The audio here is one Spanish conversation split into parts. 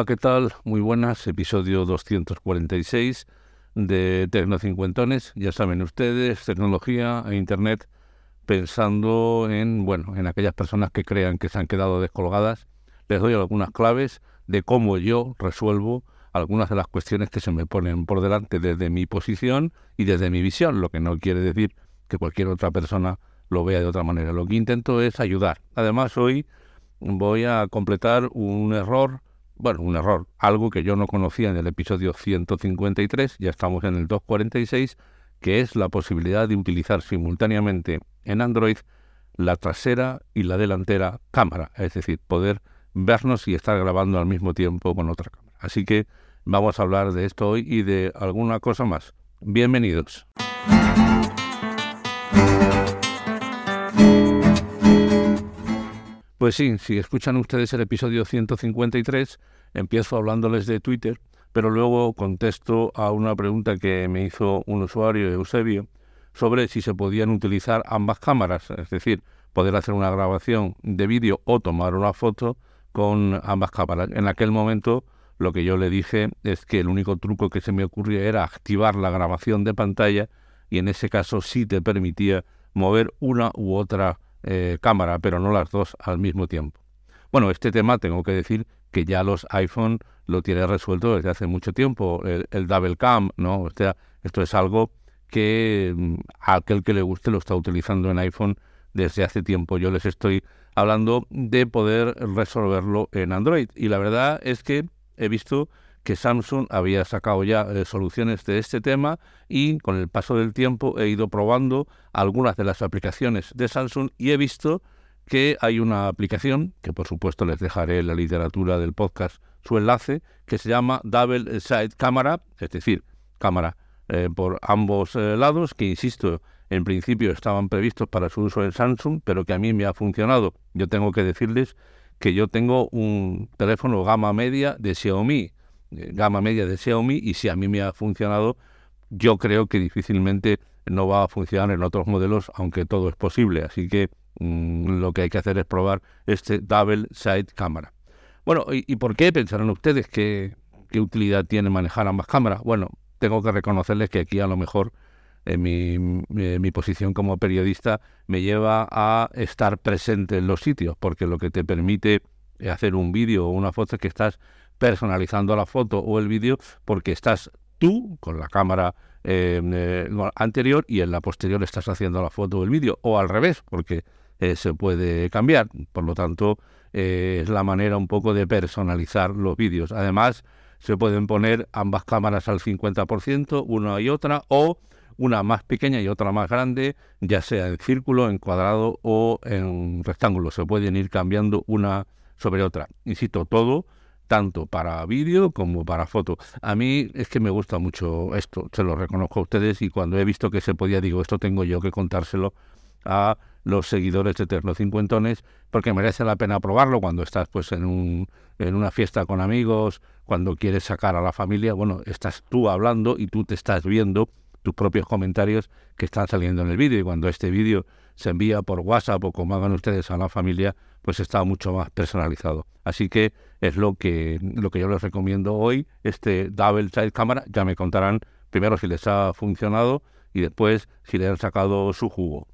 Hola, ¿qué tal? Muy buenas, episodio 246 de Tecnocincuentones. Ya saben ustedes, tecnología e internet pensando en, bueno, en aquellas personas que crean que se han quedado descolgadas. Les doy algunas claves de cómo yo resuelvo algunas de las cuestiones que se me ponen por delante desde mi posición y desde mi visión, lo que no quiere decir que cualquier otra persona lo vea de otra manera. Lo que intento es ayudar. Además, hoy voy a completar un error bueno, un error, algo que yo no conocía en el episodio 153, ya estamos en el 246, que es la posibilidad de utilizar simultáneamente en Android la trasera y la delantera cámara, es decir, poder vernos y estar grabando al mismo tiempo con otra cámara. Así que vamos a hablar de esto hoy y de alguna cosa más. Bienvenidos. Pues sí, si escuchan ustedes el episodio 153, empiezo hablándoles de Twitter, pero luego contesto a una pregunta que me hizo un usuario, Eusebio, sobre si se podían utilizar ambas cámaras, es decir, poder hacer una grabación de vídeo o tomar una foto con ambas cámaras. En aquel momento lo que yo le dije es que el único truco que se me ocurría era activar la grabación de pantalla y en ese caso sí te permitía mover una u otra eh, cámara, pero no las dos al mismo tiempo. Bueno, este tema tengo que decir que ya los iPhone lo tiene resuelto desde hace mucho tiempo, el, double cam, ¿no? O sea, esto es algo que mm, a aquel que le guste lo está utilizando en iPhone desde hace tiempo. Yo les estoy hablando de poder resolverlo en Android y la verdad es que he visto que Samsung había sacado ya eh, soluciones de este tema y con el paso del tiempo he ido probando algunas de las aplicaciones de Samsung y he visto que hay una aplicación, que por supuesto les dejaré en la literatura del podcast su enlace, que se llama Double Side Camera, es decir, cámara eh, por ambos eh, lados, que insisto, en principio estaban previstos para su uso en Samsung, pero que a mí me ha funcionado. Yo tengo que decirles que yo tengo un teléfono gama media de Xiaomi, gama media de Xiaomi y si a mí me ha funcionado, yo creo que difícilmente no va a funcionar en otros modelos, aunque todo es posible. Así que mm, lo que hay que hacer es probar este Double Side Camera. Bueno, ¿y, por qué pensarán ustedes que, qué utilidad tiene manejar ambas cámaras? Bueno, tengo que reconocerles que aquí a lo mejor en mi, mi, posición como periodista me lleva a estar presente en los sitios, porque lo que te permite hacer un vídeo o una foto es que estás personalizando la foto o el vídeo porque estás tú con la cámara eh, eh, anterior y en la posterior estás haciendo la foto o el vídeo o al revés porque eh, se puede cambiar. Por lo tanto, es la manera un poco de personalizar los vídeos. Además, se pueden poner ambas cámaras al 50%, una y otra, o una más pequeña y otra más grande, ya sea en círculo, en cuadrado o en rectángulo. Se pueden ir cambiando una sobre otra. Insisto, todo tanto para vídeo como para foto. A mí es que me gusta mucho esto, se lo reconozco a ustedes y cuando he visto que se podía, digo, esto tengo yo que contárselo a los seguidores de Eterno Cincuentones, porque merece la pena probarlo cuando estás pues en, un, en una fiesta con amigos, cuando quieres sacar a la familia, bueno, estás tú hablando y tú te estás viendo tus propios comentarios que están saliendo en el vídeo y cuando este vídeo se envía por WhatsApp o como hagan ustedes a la familia, pues está mucho más personalizado. Así que es lo que, lo que yo les recomiendo hoy, este Double Side Camera, ya me contarán primero si les ha funcionado y después si le han sacado su jugo.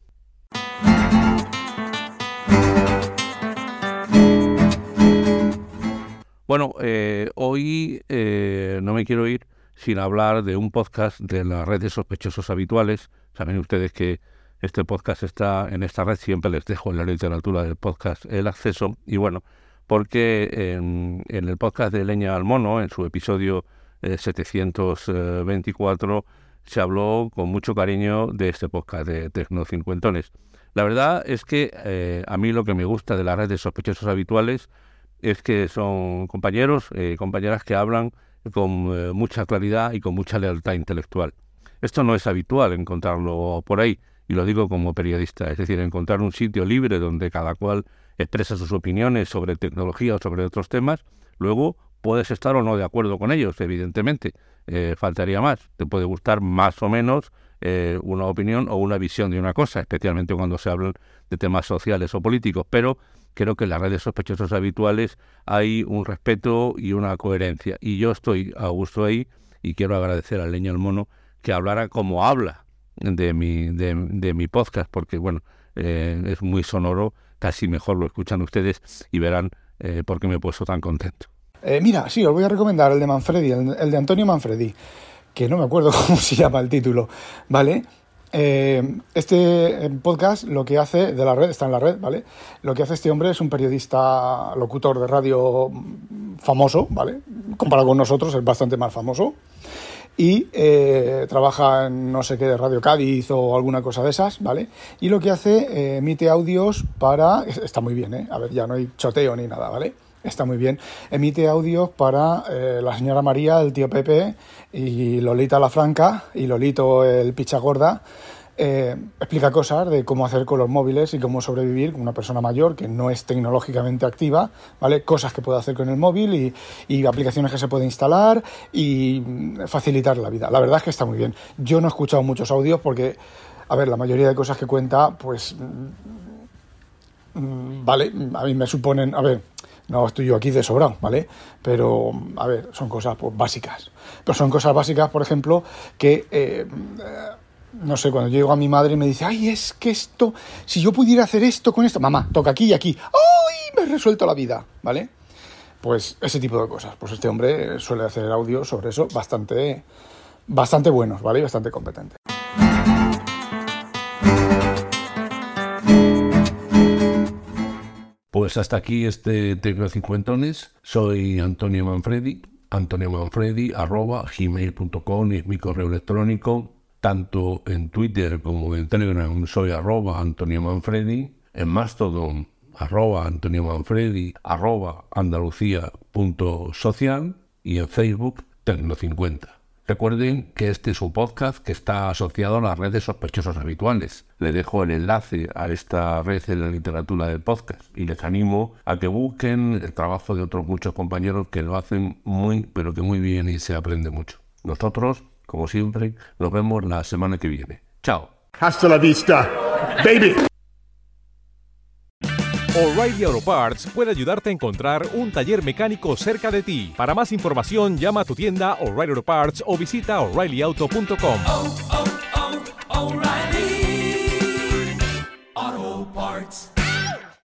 Bueno, eh, hoy eh, no me quiero ir sin hablar de un podcast de la red de sospechosos habituales. Saben ustedes que este podcast está en esta red, siempre les dejo en la literatura del podcast el acceso. Y bueno, porque en, el podcast de Leña al Mono, en su episodio 724, se habló con mucho cariño de este podcast de Tecnocincuentones. La verdad es que eh, a mí lo que me gusta de la red de sospechosos habituales es que son compañeros, eh, compañeras que hablan con eh, mucha claridad y con mucha lealtad intelectual. Esto no es habitual encontrarlo por ahí, y lo digo como periodista, es decir, encontrar un sitio libre donde cada cual expresa sus opiniones sobre tecnología o sobre otros temas, luego puedes estar o no de acuerdo con ellos, evidentemente, faltaría más, te puede gustar más o menos eh, una opinión o una visión de una cosa, especialmente cuando se hablan de temas sociales o políticos, pero creo que en las redes sospechosos habituales hay un respeto y una coherencia. Y yo estoy a gusto ahí y quiero agradecer al Leño al Mono que hablara como habla de mi, de, mi podcast, porque bueno, eh, es muy sonoro, casi mejor lo escuchan ustedes y verán eh, por qué me he puesto tan contento. mira, sí, os voy a recomendar el de Manfredi, el de Antonio Manfredi que no me acuerdo cómo se llama el título, ¿vale? Eh, este podcast lo que hace, de la red, está en la red, ¿vale? Lo que hace este hombre es un periodista, locutor de radio famoso, ¿vale? Comparado con nosotros, es bastante más famoso. Y eh, trabaja en no sé qué de Radio Cádiz o alguna cosa de esas, ¿vale? Y lo que hace, eh, emite audios para. Está muy bien, ¿eh? A ver, ya no hay choteo ni nada, ¿vale? está muy bien. Emite audios para eh, la señora María, el tío Pepe y Lolita la Franca y Lolito el picha gorda. Eh, explica cosas de cómo hacer con los móviles y cómo sobrevivir con una persona mayor que no es tecnológicamente activa, ¿vale? Cosas que puede hacer con el móvil y, y, aplicaciones que se puede instalar y facilitar la vida. La verdad es que está muy bien. Yo no he escuchado muchos audios porque, a ver, la mayoría de cosas que cuenta, pues, mm, vale, a mí me suponen, a ver, no estoy yo aquí de sobrado, ¿vale? Pero, a ver, son cosas pues, básicas. Pero son cosas básicas, por ejemplo, que, eh, no sé, cuando yo llego a mi madre y me dice, ay, es que esto, si yo pudiera hacer esto con esto, mamá, toca aquí y aquí, ¡ay! Me he resuelto la vida, ¿vale? Pues ese tipo de cosas. Pues este hombre suele hacer audio sobre eso bastante, bastante buenos, ¿vale? Y bastante competente. Pues hasta aquí este Tecnocincuentones. Soy Antonio Manfredi. Antonio Manfredi, arroba gmail.com es mi correo electrónico. Tanto en Twitter como en Telegram soy arroba Antonio Manfredi. En Mastodon, arroba Antonio Manfredi, arroba andalucía.social y en Facebook Tecno50. Recuerden que este es un podcast que está asociado a las redes sospechosos habituales. Le dejo el enlace a esta red en la literatura del podcast y les animo a que busquen el trabajo de otros muchos compañeros que lo hacen muy, pero que muy bien y se aprende mucho. Nosotros, como siempre, nos vemos la semana que viene. Chao. Hasta la vista, baby. O'Reilly Auto Parts puede ayudarte a encontrar un taller mecánico cerca de ti. Para más información, llama a tu tienda O'Reilly Auto Parts o visita oreillyauto.com.